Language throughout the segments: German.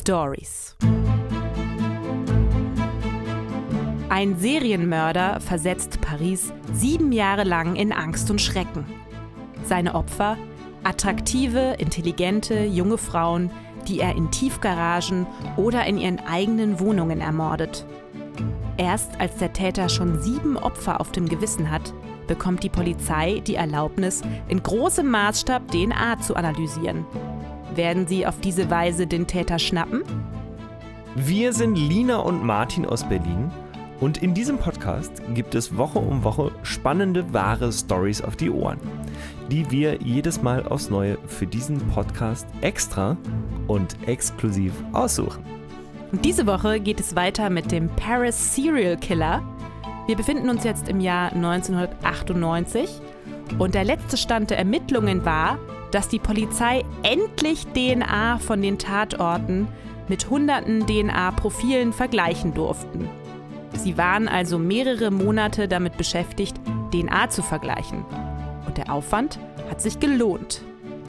Stories. Ein Serienmörder versetzt Paris sieben Jahre lang in Angst und Schrecken. Seine Opfer attraktive, intelligente, junge Frauen, die er in Tiefgaragen oder in ihren eigenen Wohnungen ermordet. Erst als der Täter schon sieben Opfer auf dem Gewissen hat, bekommt die Polizei die Erlaubnis, in großem Maßstab DNA zu analysieren. Werden sie auf diese Weise den Täter schnappen? Wir sind Lina und Martin aus Berlin und in diesem Podcast gibt es Woche um Woche spannende, wahre Stories auf die Ohren, die wir jedes Mal aufs Neue für diesen Podcast extra und exklusiv aussuchen. Und diese Woche geht es weiter mit dem Paris Serial Killer. Wir befinden uns jetzt im Jahr 1998 und der letzte Stand der Ermittlungen war, dass die Polizei endlich DNA von den Tatorten mit hunderten DNA-Profilen vergleichen durften. Sie waren also mehrere Monate damit beschäftigt, DNA zu vergleichen. Und der Aufwand hat sich gelohnt.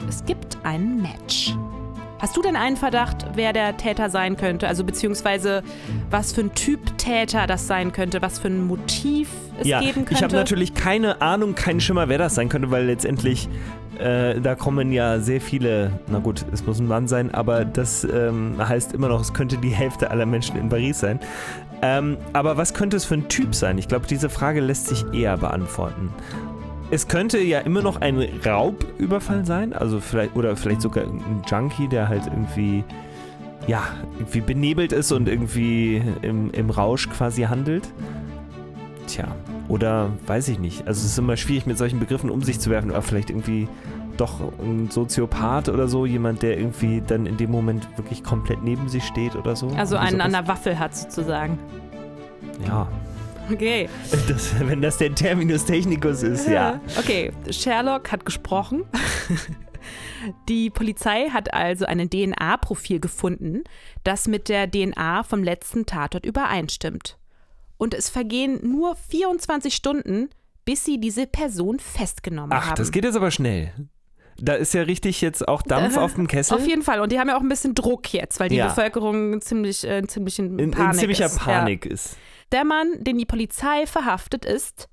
Es gibt ein Match. Hast du denn einen Verdacht, wer der Täter sein könnte? Also beziehungsweise was für ein Typ Täter das sein könnte, was für ein Motiv es ja, geben könnte? ich habe natürlich keine Ahnung, keinen Schimmer, wer das sein könnte, weil letztendlich äh, da kommen ja sehr viele, na gut, es muss ein Mann sein, aber das ähm, heißt immer noch, es könnte die Hälfte aller Menschen in Paris sein. Ähm, aber was könnte es für ein Typ sein? Ich glaube, diese Frage lässt sich eher beantworten. Es könnte ja immer noch ein Raubüberfall sein, also vielleicht oder vielleicht sogar ein Junkie, der halt irgendwie ja irgendwie benebelt ist und irgendwie im, im Rausch quasi handelt. Tja, oder weiß ich nicht. Also es ist immer schwierig mit solchen Begriffen um sich zu werfen, aber vielleicht irgendwie doch ein Soziopath oder so, jemand, der irgendwie dann in dem Moment wirklich komplett neben sich steht oder so. Also einen an sowas. der Waffel hat sozusagen. Ja, Okay. das, wenn das der Terminus technicus ist, ja. Okay, Sherlock hat gesprochen. Die Polizei hat also ein DNA-Profil gefunden, das mit der DNA vom letzten Tatort übereinstimmt. Und es vergehen nur 24 Stunden, bis sie diese Person festgenommen Ach, haben. das geht jetzt aber schnell. Da ist ja richtig jetzt auch Dampf Äh, auf dem Kessel. Auf jeden Fall. Und die haben ja auch ein bisschen Druck jetzt, weil die Ja. Bevölkerung ziemlich, äh, ziemlich in, in, Panik in ziemlicher ist. Panik ist. Ja. Der Mann, den die Polizei verhaftet, ist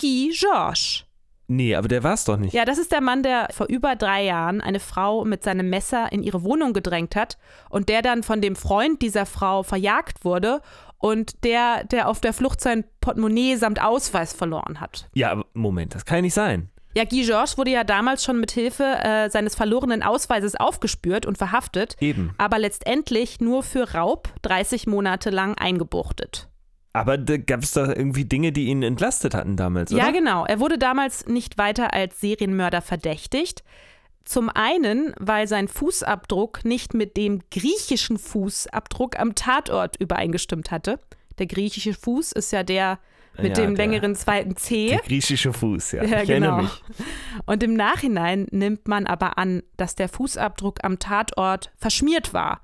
Guy Georges. Nee, aber der war es doch nicht. Ja, das ist der Mann, der vor über drei Jahren eine Frau mit seinem Messer in ihre Wohnung gedrängt hat und der dann von dem Freund dieser Frau verjagt wurde und der, der auf der Flucht sein Portemonnaie samt Ausweis verloren hat. Ja, aber Moment, das kann ja nicht sein. Ja, Guy Georges wurde ja damals schon mit Hilfe äh, seines verlorenen Ausweises aufgespürt und verhaftet, Eben. aber letztendlich nur für Raub 30 Monate lang eingebuchtet. Aber da gab es da irgendwie Dinge, die ihn entlastet hatten damals, oder? Ja, genau. Er wurde damals nicht weiter als Serienmörder verdächtigt. Zum einen, weil sein Fußabdruck nicht mit dem griechischen Fußabdruck am Tatort übereingestimmt hatte. Der griechische Fuß ist ja der mit Ja, dem der- längeren zweiten C. Der griechische Fuß, ja. Ja, ich erinnere genau. mich. Und im Nachhinein nimmt man aber an, dass der Fußabdruck am Tatort verschmiert war.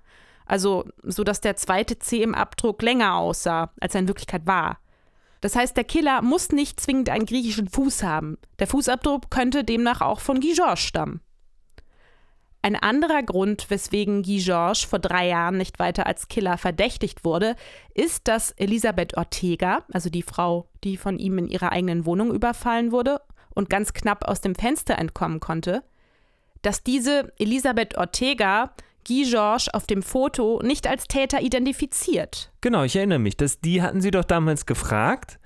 Also, so dass der zweite C im Abdruck länger aussah, als er in Wirklichkeit war. Das heißt, der Killer muss nicht zwingend einen griechischen Fuß haben. Der Fußabdruck könnte demnach auch von Guy Georges stammen. Ein anderer Grund, weswegen Guy Georges vor drei Jahren nicht weiter als Killer verdächtigt wurde, ist, dass Elisabeth Ortega, also die Frau, die von ihm in ihrer eigenen Wohnung überfallen wurde und ganz knapp aus dem Fenster entkommen konnte, dass diese Elisabeth Ortega Guy Georges auf dem Foto nicht als Täter identifiziert. Genau, ich erinnere mich. Das, die hatten sie doch damals gefragt.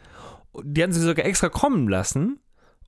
Die hatten sie sogar extra kommen lassen.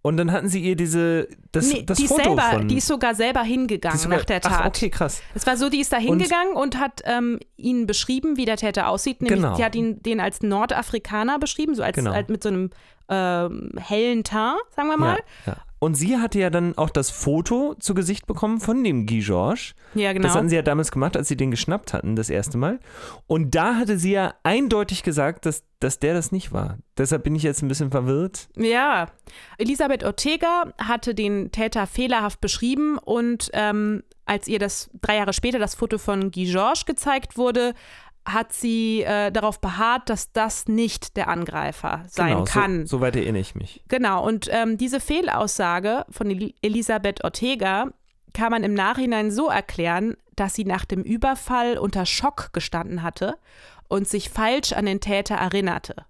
Und dann hatten sie ihr diese, das, Nee, das die, ist Foto selber, von... die ist sogar selber hingegangen sogar- nach der Tat. Ach, okay, krass. Es war so, die ist da hingegangen und, hat ähm, ihn beschrieben, wie der Täter aussieht. Nämlich, Genau. die hat ihn den als Nordafrikaner beschrieben, so als, Genau. als mit so einem ähm, hellen Teint, sagen wir mal. Ja, ja. Und sie hatte ja dann auch das Foto zu Gesicht bekommen von dem Guy Georges. Ja, genau. Das hatten sie ja damals gemacht, als sie den geschnappt hatten, das erste Mal. Und da hatte sie ja eindeutig gesagt, dass, dass der das nicht war. Deshalb bin ich jetzt ein bisschen verwirrt. Ja, Elisabeth Ortega hatte den Täter fehlerhaft beschrieben und ähm, als ihr das drei Jahre später das Foto von Guy Georges gezeigt wurde, hat sie äh, darauf beharrt, dass das nicht der Angreifer sein genau, kann. So, soweit erinnere ich mich. Genau, und ähm, diese Fehlaussage von Eli Elisabeth Ortega kann man im Nachhinein so erklären, dass sie nach dem Überfall unter Schock gestanden hatte und sich falsch an den Täter erinnerte.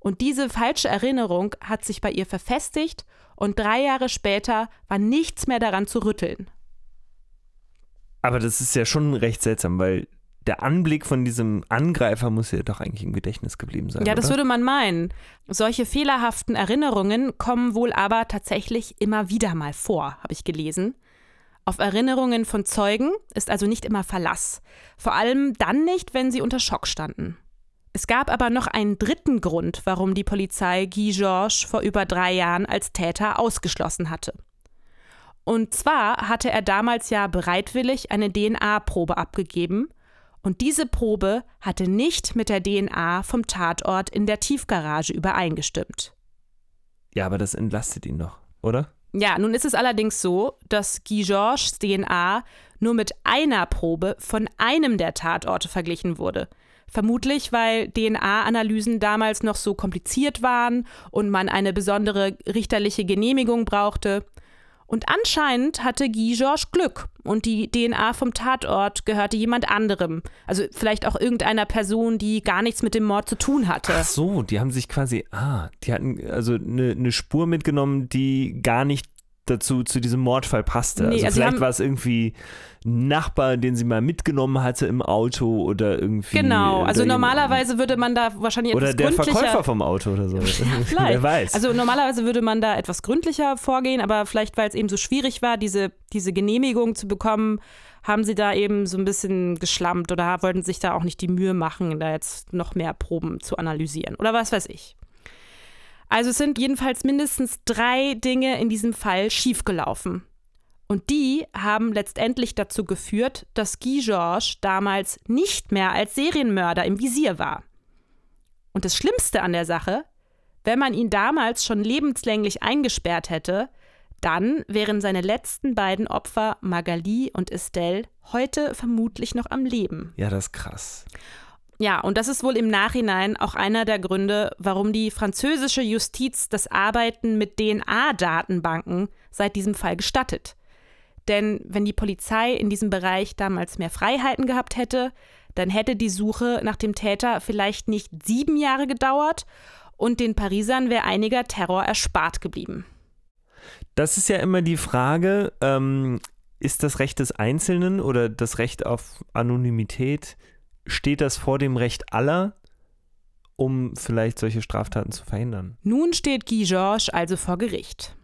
Und diese falsche Erinnerung hat sich bei ihr verfestigt und drei Jahre später war nichts mehr daran zu rütteln. Aber das ist ja schon recht seltsam, weil der Anblick von diesem Angreifer muss ja doch eigentlich im Gedächtnis geblieben sein. Ja, das oder? würde man meinen. Solche fehlerhaften Erinnerungen kommen wohl aber tatsächlich immer wieder mal vor, habe ich gelesen. Auf Erinnerungen von Zeugen ist also nicht immer Verlass. Vor allem dann nicht, wenn sie unter Schock standen. Es gab aber noch einen dritten Grund, warum die Polizei Guy Georges vor über drei Jahren als Täter ausgeschlossen hatte. Und zwar hatte er damals ja bereitwillig eine DNA-Probe abgegeben und diese Probe hatte nicht mit der DNA vom Tatort in der Tiefgarage übereingestimmt. Ja, aber das entlastet ihn doch, oder? Ja, nun ist es allerdings so, dass Guy Georges DNA nur mit einer Probe von einem der Tatorte verglichen wurde. Vermutlich, weil DNA-Analysen damals noch so kompliziert waren und man eine besondere richterliche Genehmigung brauchte. Und anscheinend hatte Guy Georges Glück und die DNA vom Tatort gehörte jemand anderem. Also vielleicht auch irgendeiner Person, die gar nichts mit dem Mord zu tun hatte. Ach so, die haben sich quasi, ah, die hatten also eine, eine Spur mitgenommen, die gar nicht dazu zu diesem Mordfall passte. Nee, also, also vielleicht war es irgendwie ein Nachbar, den sie mal mitgenommen hatte im Auto oder irgendwie. Genau, also normalerweise würde man da wahrscheinlich etwas Oder der Verkäufer vom Auto oder so. vielleicht. Wer weiß. Also normalerweise würde man da etwas gründlicher vorgehen, aber vielleicht, weil es eben so schwierig war, diese, diese Genehmigung zu bekommen, haben sie da eben so ein bisschen geschlampt oder wollten sich da auch nicht die Mühe machen, da jetzt noch mehr Proben zu analysieren oder was weiß ich. Also es sind jedenfalls mindestens drei Dinge in diesem Fall schiefgelaufen. Und die haben letztendlich dazu geführt, dass Guy Georges damals nicht mehr als Serienmörder im Visier war. Und das Schlimmste an der Sache, wenn man ihn damals schon lebenslänglich eingesperrt hätte, dann wären seine letzten beiden Opfer, Magali und Estelle, heute vermutlich noch am Leben. Ja, das ist krass. Ja, und das ist wohl im Nachhinein auch einer der Gründe, warum die französische Justiz das Arbeiten mit DNA-Datenbanken seit diesem Fall gestattet. Denn wenn die Polizei in diesem Bereich damals mehr Freiheiten gehabt hätte, dann hätte die Suche nach dem Täter vielleicht nicht sieben Jahre gedauert und den Parisern wäre einiger Terror erspart geblieben. Das ist ja immer die Frage, ähm, ist das Recht des Einzelnen oder das Recht auf Anonymität steht das vor dem Recht aller, um vielleicht solche Straftaten zu verhindern? Nun steht Guy Georges also vor Gericht.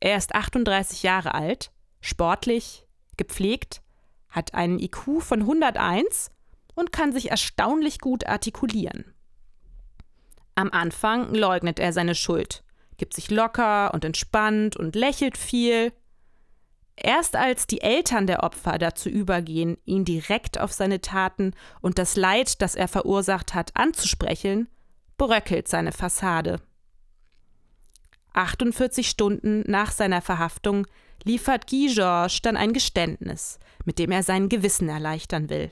Er ist 38 Jahre alt, sportlich, gepflegt, hat einen IQ von 101 und kann sich erstaunlich gut artikulieren. Am Anfang leugnet er seine Schuld, gibt sich locker und entspannt und lächelt viel, Erst als die Eltern der Opfer dazu übergehen, ihn direkt auf seine Taten und das Leid, das er verursacht hat, anzusprechen, bröckelt seine Fassade. 48 Stunden nach seiner Verhaftung liefert Guy Georges dann ein Geständnis, mit dem er sein Gewissen erleichtern will.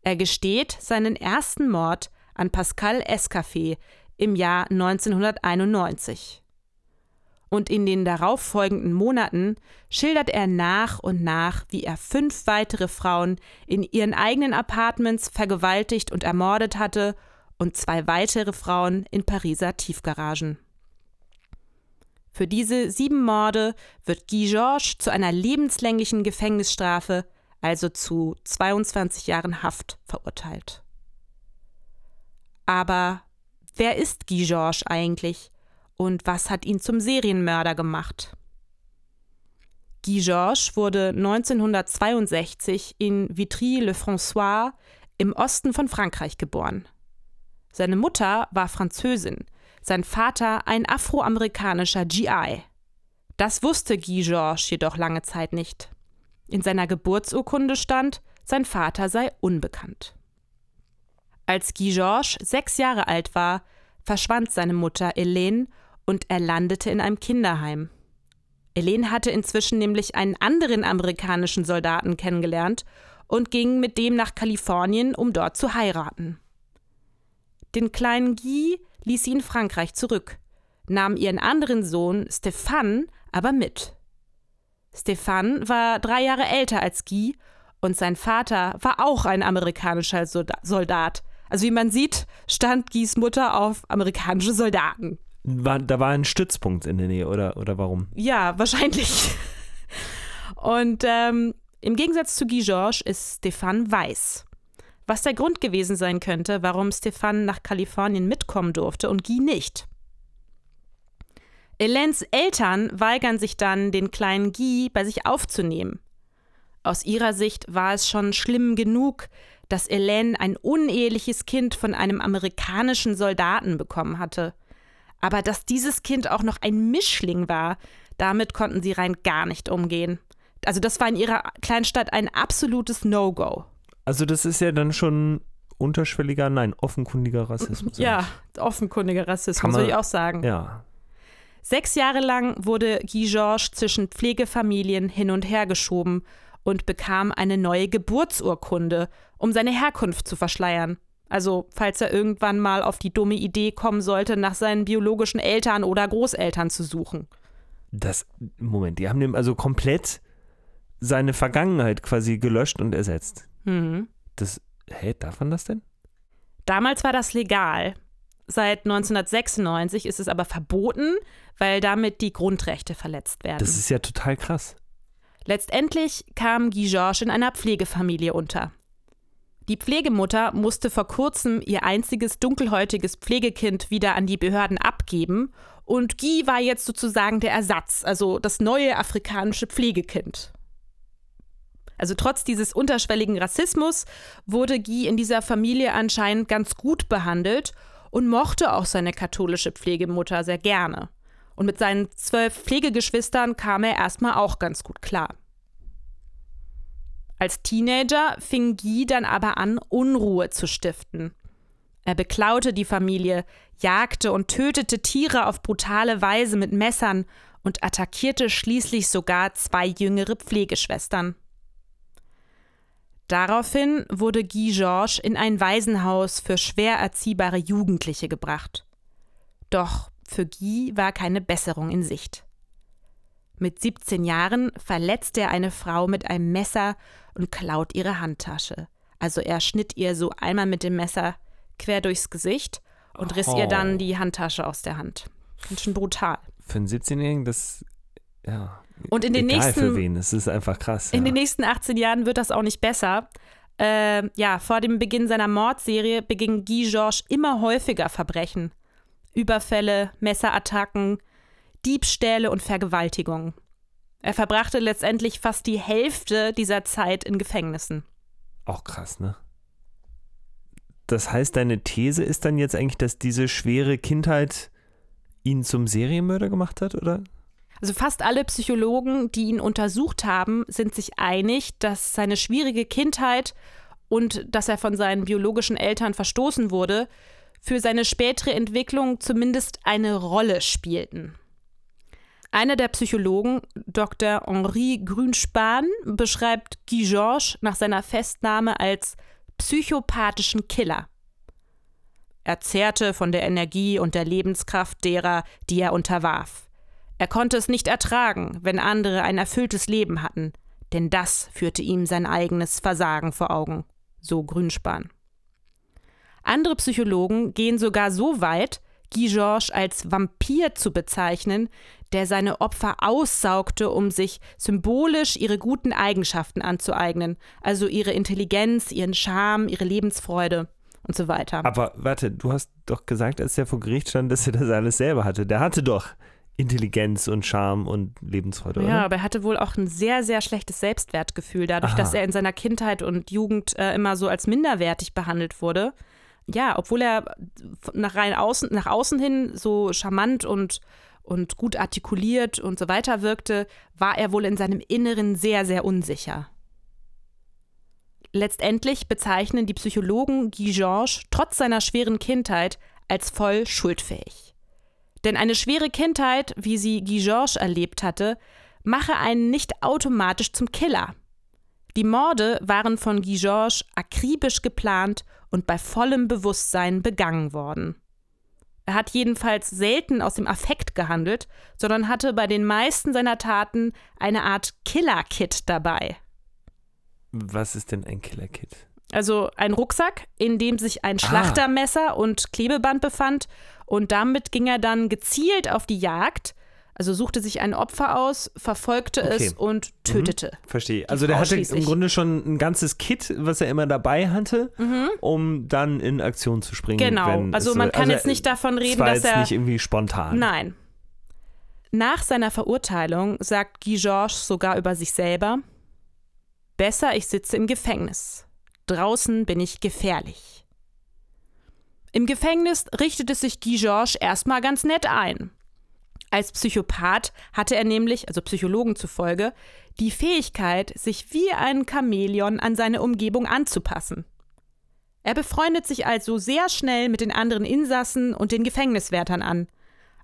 Er gesteht seinen ersten Mord an Pascal Escafé im Jahr 1991 und in den darauffolgenden Monaten schildert er nach und nach, wie er fünf weitere Frauen in ihren eigenen Apartments vergewaltigt und ermordet hatte und zwei weitere Frauen in Pariser Tiefgaragen. Für diese sieben Morde wird Guy Georges zu einer lebenslänglichen Gefängnisstrafe, also zu 22 Jahren Haft, verurteilt. Aber wer ist Guy Georges eigentlich? Und was hat ihn zum Serienmörder gemacht? Guy Georges wurde 1962 in Vitry-le-François im Osten von Frankreich geboren. Seine Mutter war Französin, sein Vater ein afroamerikanischer GI. Das wusste Guy Georges jedoch lange Zeit nicht. In seiner Geburtsurkunde stand, sein Vater sei unbekannt. Als Guy Georges sechs Jahre alt war, verschwand seine Mutter Helene und er landete in einem Kinderheim. Elaine hatte inzwischen nämlich einen anderen amerikanischen Soldaten kennengelernt und ging mit dem nach Kalifornien, um dort zu heiraten. Den kleinen Guy ließ sie in Frankreich zurück, nahm ihren anderen Sohn Stefan aber mit. Stefan war drei Jahre älter als Guy und sein Vater war auch ein amerikanischer Soldat. Also wie man sieht, stand Guys Mutter auf amerikanische Soldaten. War, da war ein Stützpunkt in der Nähe, oder, oder warum? Ja, wahrscheinlich. Und ähm, im Gegensatz zu Guy Georges ist Stefan weiß. Was der Grund gewesen sein könnte, warum Stefan nach Kalifornien mitkommen durfte und Guy nicht. Helens Eltern weigern sich dann, den kleinen Guy bei sich aufzunehmen. Aus ihrer Sicht war es schon schlimm genug, dass Helene ein uneheliches Kind von einem amerikanischen Soldaten bekommen hatte. Aber dass dieses Kind auch noch ein Mischling war, damit konnten sie rein gar nicht umgehen. Also das war in ihrer Kleinstadt ein absolutes No-Go. Also das ist ja dann schon unterschwelliger, nein, offenkundiger Rassismus. Ja, offenkundiger Rassismus, würde ich auch sagen. Ja. Sechs Jahre lang wurde Guy Georges zwischen Pflegefamilien hin und her geschoben und bekam eine neue Geburtsurkunde, um seine Herkunft zu verschleiern. Also, falls er irgendwann mal auf die dumme Idee kommen sollte, nach seinen biologischen Eltern oder Großeltern zu suchen. Das, Moment, die haben dem also komplett seine Vergangenheit quasi gelöscht und ersetzt. Mhm. Das, hä, darf man das denn? Damals war das legal. Seit 1996 ist es aber verboten, weil damit die Grundrechte verletzt werden. Das ist ja total krass. Letztendlich kam Guy Georges in einer Pflegefamilie unter. Die Pflegemutter musste vor kurzem ihr einziges dunkelhäutiges Pflegekind wieder an die Behörden abgeben und Guy war jetzt sozusagen der Ersatz, also das neue afrikanische Pflegekind. Also trotz dieses unterschwelligen Rassismus wurde Guy in dieser Familie anscheinend ganz gut behandelt und mochte auch seine katholische Pflegemutter sehr gerne. Und mit seinen zwölf Pflegegeschwistern kam er erstmal auch ganz gut klar. Als Teenager fing Guy dann aber an, Unruhe zu stiften. Er beklaute die Familie, jagte und tötete Tiere auf brutale Weise mit Messern und attackierte schließlich sogar zwei jüngere Pflegeschwestern. Daraufhin wurde Guy Georges in ein Waisenhaus für schwer erziehbare Jugendliche gebracht. Doch für Guy war keine Besserung in Sicht. Mit 17 Jahren verletzt er eine Frau mit einem Messer und klaut ihre Handtasche. Also er schnitt ihr so einmal mit dem Messer quer durchs Gesicht und riss oh. ihr dann die Handtasche aus der Hand. Ganz schön brutal. Für einen 17-Jährigen, das ja. Und in den Egal nächsten. für wen, es ist einfach krass. In ja. den nächsten 18 Jahren wird das auch nicht besser. Äh, ja, vor dem Beginn seiner Mordserie beging Guy Georges immer häufiger Verbrechen. Überfälle, Messerattacken, Diebstähle und Vergewaltigungen. Er verbrachte letztendlich fast die Hälfte dieser Zeit in Gefängnissen. Auch krass, ne? Das heißt, deine These ist dann jetzt eigentlich, dass diese schwere Kindheit ihn zum Serienmörder gemacht hat, oder? Also fast alle Psychologen, die ihn untersucht haben, sind sich einig, dass seine schwierige Kindheit und dass er von seinen biologischen Eltern verstoßen wurde, für seine spätere Entwicklung zumindest eine Rolle spielten. Einer der Psychologen, Dr. Henri Grünspan, beschreibt Guy Georges nach seiner Festnahme als psychopathischen Killer. Er zehrte von der Energie und der Lebenskraft derer, die er unterwarf. Er konnte es nicht ertragen, wenn andere ein erfülltes Leben hatten, denn das führte ihm sein eigenes Versagen vor Augen, so Grünspan. Andere Psychologen gehen sogar so weit, Guy Georges als Vampir zu bezeichnen, der seine Opfer aussaugte, um sich symbolisch ihre guten Eigenschaften anzueignen, also ihre Intelligenz, ihren Charme, ihre Lebensfreude und so weiter. Aber warte, du hast doch gesagt, als er vor Gericht stand, dass er das alles selber hatte. Der hatte doch Intelligenz und Charme und Lebensfreude. Ja, oder? aber er hatte wohl auch ein sehr, sehr schlechtes Selbstwertgefühl, dadurch, Aha. dass er in seiner Kindheit und Jugend äh, immer so als minderwertig behandelt wurde. Ja, obwohl er nach, rein außen, nach außen hin so charmant und, und gut artikuliert und so weiter wirkte, war er wohl in seinem Inneren sehr, sehr unsicher. Letztendlich bezeichnen die Psychologen Guy Georges trotz seiner schweren Kindheit als voll schuldfähig. Denn eine schwere Kindheit, wie sie Guy Georges erlebt hatte, mache einen nicht automatisch zum Killer. Die Morde waren von Guy Georges akribisch geplant und bei vollem Bewusstsein begangen worden. Er hat jedenfalls selten aus dem Affekt gehandelt, sondern hatte bei den meisten seiner Taten eine Art Killer-Kit dabei. Was ist denn ein Killer-Kit? Also ein Rucksack, in dem sich ein Ah. Schlachtermesser und Klebeband befand. Und damit ging er dann gezielt auf die Jagd. Also suchte sich ein Opfer aus, verfolgte Okay. es und tötete. Verstehe. Also der hatte im. Grunde schon ein ganzes Kit, was er immer dabei hatte, um dann in Aktion zu springen. Genau. Also es man kann also, jetzt nicht davon es reden, war dass jetzt er. nicht irgendwie spontan. Nein. Nach seiner Verurteilung sagt Guy Georges sogar über sich selber: Besser, ich sitze im Gefängnis. Draußen bin ich gefährlich. Im Gefängnis richtete sich Guy Georges erstmal ganz nett ein. Als Psychopath hatte er nämlich, also Psychologen zufolge, die Fähigkeit, sich wie ein Chamäleon an seine Umgebung anzupassen. Er befreundet sich also sehr schnell mit den anderen Insassen und den Gefängniswärtern an.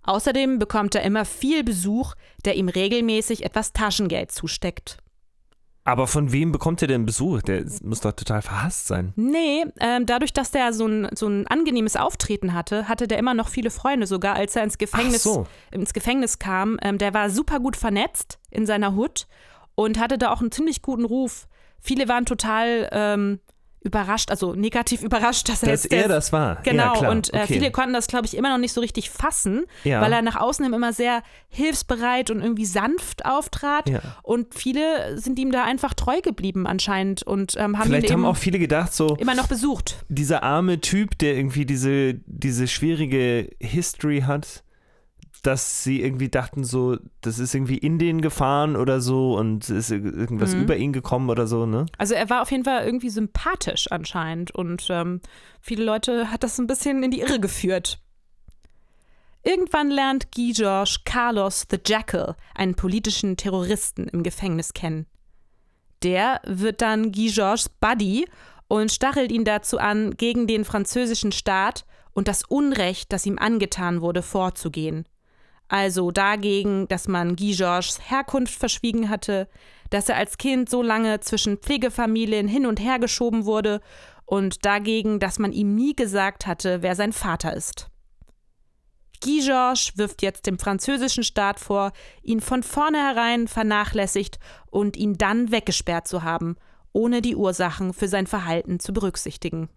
Außerdem bekommt er immer viel Besuch, der ihm regelmäßig etwas Taschengeld zusteckt. Aber von wem bekommt er denn Besuch? Der muss doch total verhasst sein. Nee, ähm, dadurch, dass der so ein, so ein angenehmes Auftreten hatte, hatte der immer noch viele Freunde, sogar als er ins Gefängnis, so. ins Gefängnis kam. Ähm, der war super gut vernetzt in seiner Hut und hatte da auch einen ziemlich guten Ruf. Viele waren total ähm, überrascht, also negativ überrascht, dass er Dass jetzt er das war. Genau, ja, und äh, okay. viele konnten das, glaube ich, immer noch nicht so richtig fassen, Ja. weil er nach außen immer sehr hilfsbereit und irgendwie sanft auftrat. Ja. Und viele sind ihm da einfach treu geblieben anscheinend und ähm, haben Vielleicht ihn haben eben auch viele gedacht, so immer noch besucht. dieser arme Typ, der irgendwie diese, diese schwierige History hat, dass sie irgendwie dachten, so, das ist irgendwie in den gefahren oder so und ist irgendwas Mhm. über ihn gekommen oder so, ne? Also er war auf jeden Fall irgendwie sympathisch anscheinend und ähm, viele Leute hat das ein bisschen in die Irre geführt. Irgendwann lernt Guy Georges Carlos the Jackal, einen politischen Terroristen im Gefängnis kennen. Der wird dann Guy Georges Buddy und stachelt ihn dazu an, gegen den französischen Staat und das Unrecht, das ihm angetan wurde, vorzugehen. Also dagegen, dass man Guy Georges Herkunft verschwiegen hatte, dass er als Kind so lange zwischen Pflegefamilien hin und her geschoben wurde und dagegen, dass man ihm nie gesagt hatte, wer sein Vater ist. Guy Georges wirft jetzt dem französischen Staat vor, ihn von vornherein vernachlässigt und ihn dann weggesperrt zu haben, ohne die Ursachen für sein Verhalten zu berücksichtigen.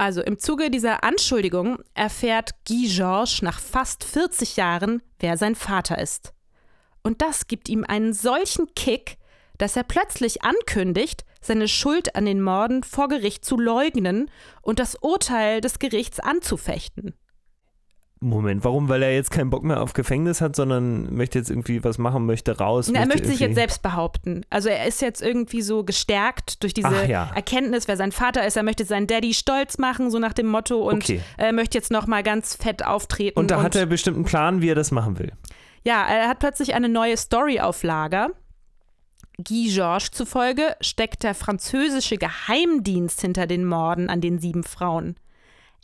Also im Zuge dieser Anschuldigung erfährt Guy Georges nach fast 40 Jahren, wer sein Vater ist. Und das gibt ihm einen solchen Kick, dass er plötzlich ankündigt, seine Schuld an den Morden vor Gericht zu leugnen und das Urteil des Gerichts anzufechten. Moment, warum? Weil er jetzt keinen Bock mehr auf Gefängnis hat, sondern möchte jetzt irgendwie was machen, möchte raus. Na, er möchte sich jetzt selbst behaupten. Also er ist jetzt irgendwie so gestärkt durch diese Ach ja. Erkenntnis, wer sein Vater ist. Er möchte seinen Daddy stolz machen, so nach dem Motto, und Okay. er möchte jetzt noch mal ganz fett auftreten. Und da hat er bestimmt einen Plan, wie er das machen will. Ja, er hat plötzlich eine neue Story auf Lager. Guy Georges zufolge steckt der französische Geheimdienst hinter den Morden an den sieben Frauen.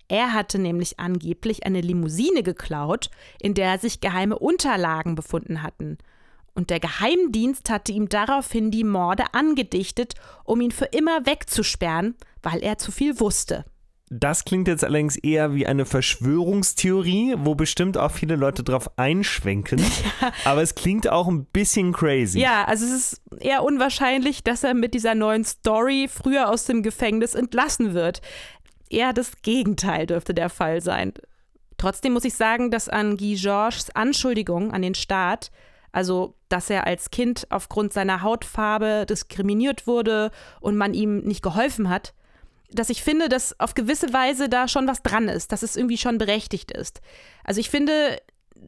Er hatte nämlich angeblich eine Limousine geklaut, in der sich geheime Unterlagen befunden hatten. Und der Geheimdienst hatte ihm daraufhin die Morde angedichtet, um ihn für immer wegzusperren, weil er zu viel wusste. Das klingt jetzt allerdings eher wie eine Verschwörungstheorie, wo bestimmt auch viele Leute drauf einschwenken. Aber es klingt auch ein bisschen crazy. Ja, also es ist eher unwahrscheinlich, dass er mit dieser neuen Story früher aus dem Gefängnis entlassen wird. Eher das Gegenteil dürfte der Fall sein. Trotzdem muss ich sagen, dass an Guy Georges Anschuldigung an den Staat, also dass er als Kind aufgrund seiner Hautfarbe diskriminiert wurde und man ihm nicht geholfen hat, dass ich finde, dass auf gewisse Weise da schon was dran ist, dass es irgendwie schon berechtigt ist. Also ich finde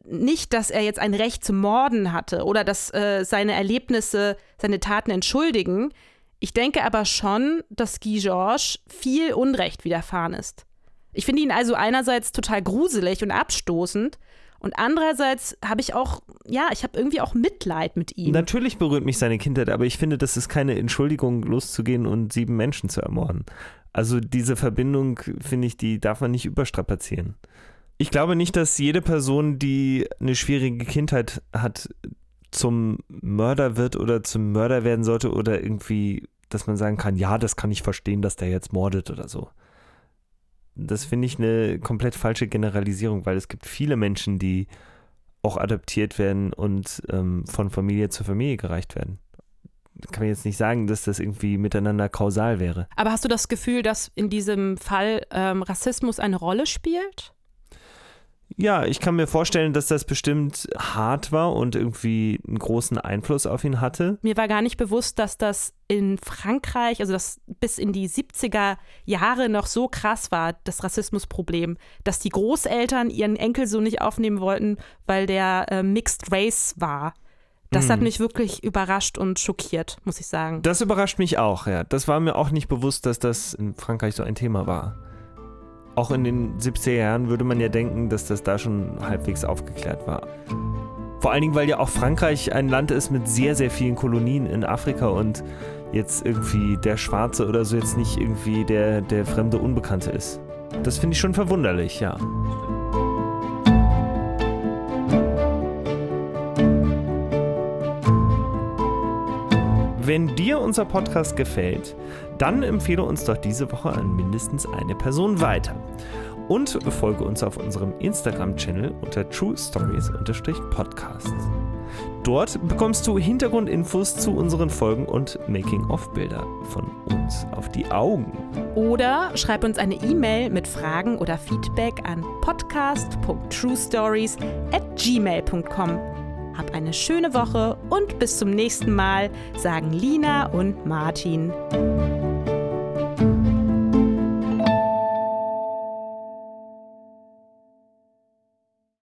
nicht, dass er jetzt ein Recht zum Morden hatte oder dass äh, seine Erlebnisse seine Taten entschuldigen. Ich denke aber schon, dass Guy Georges viel Unrecht widerfahren ist. Ich finde ihn also einerseits total gruselig und abstoßend und andererseits habe ich auch, ja, ich habe irgendwie auch Mitleid mit ihm. Natürlich berührt mich seine Kindheit, aber ich finde, das ist keine Entschuldigung, loszugehen und sieben Menschen zu ermorden. Also diese Verbindung, finde ich, die darf man nicht überstrapazieren. Ich glaube nicht, dass jede Person, die eine schwierige Kindheit hat, zum Mörder wird oder zum Mörder werden sollte oder irgendwie, dass man sagen kann, ja, das kann ich verstehen, dass der jetzt mordet oder so. das finde ich eine komplett falsche Generalisierung, weil es gibt viele Menschen, die auch adoptiert werden und ähm, von Familie zu Familie gereicht werden. Kann man jetzt nicht sagen, dass das irgendwie miteinander kausal wäre. Aber hast du das Gefühl, dass in diesem Fall ähm, Rassismus eine Rolle spielt? Ja, ich kann mir vorstellen, dass das bestimmt hart war und irgendwie einen großen Einfluss auf ihn hatte. Mir war gar nicht bewusst, dass das in Frankreich, also das bis in die 70er Jahre noch so krass war, das Rassismusproblem, dass die Großeltern ihren Enkel so nicht aufnehmen wollten, weil der äh, Mixed Race war. Das hat Hm. mich wirklich überrascht und schockiert, muss ich sagen. Das überrascht mich auch, ja. Das war mir auch nicht bewusst, dass das in Frankreich so ein Thema war. Auch in den 70er Jahren würde man ja denken, dass das da schon halbwegs aufgeklärt war. Vor allen Dingen, weil ja auch Frankreich ein Land ist mit sehr, sehr vielen Kolonien in Afrika und jetzt irgendwie der Schwarze oder so jetzt nicht irgendwie der, der fremde Unbekannte ist. Das finde ich schon verwunderlich, ja. Wenn dir unser Podcast gefällt, dann empfehle uns doch diese Woche an mindestens eine Person weiter. Und folge uns auf unserem Instagram-Channel unter True Stories-Podcasts. Dort bekommst du Hintergrundinfos zu unseren Folgen und Making-of-Bilder von uns auf die Augen. Oder schreib uns eine E-Mail mit Fragen oder Feedback an podcast.truestories at gmail.com. Hab eine schöne Woche und bis zum nächsten Mal, sagen Lina und Martin.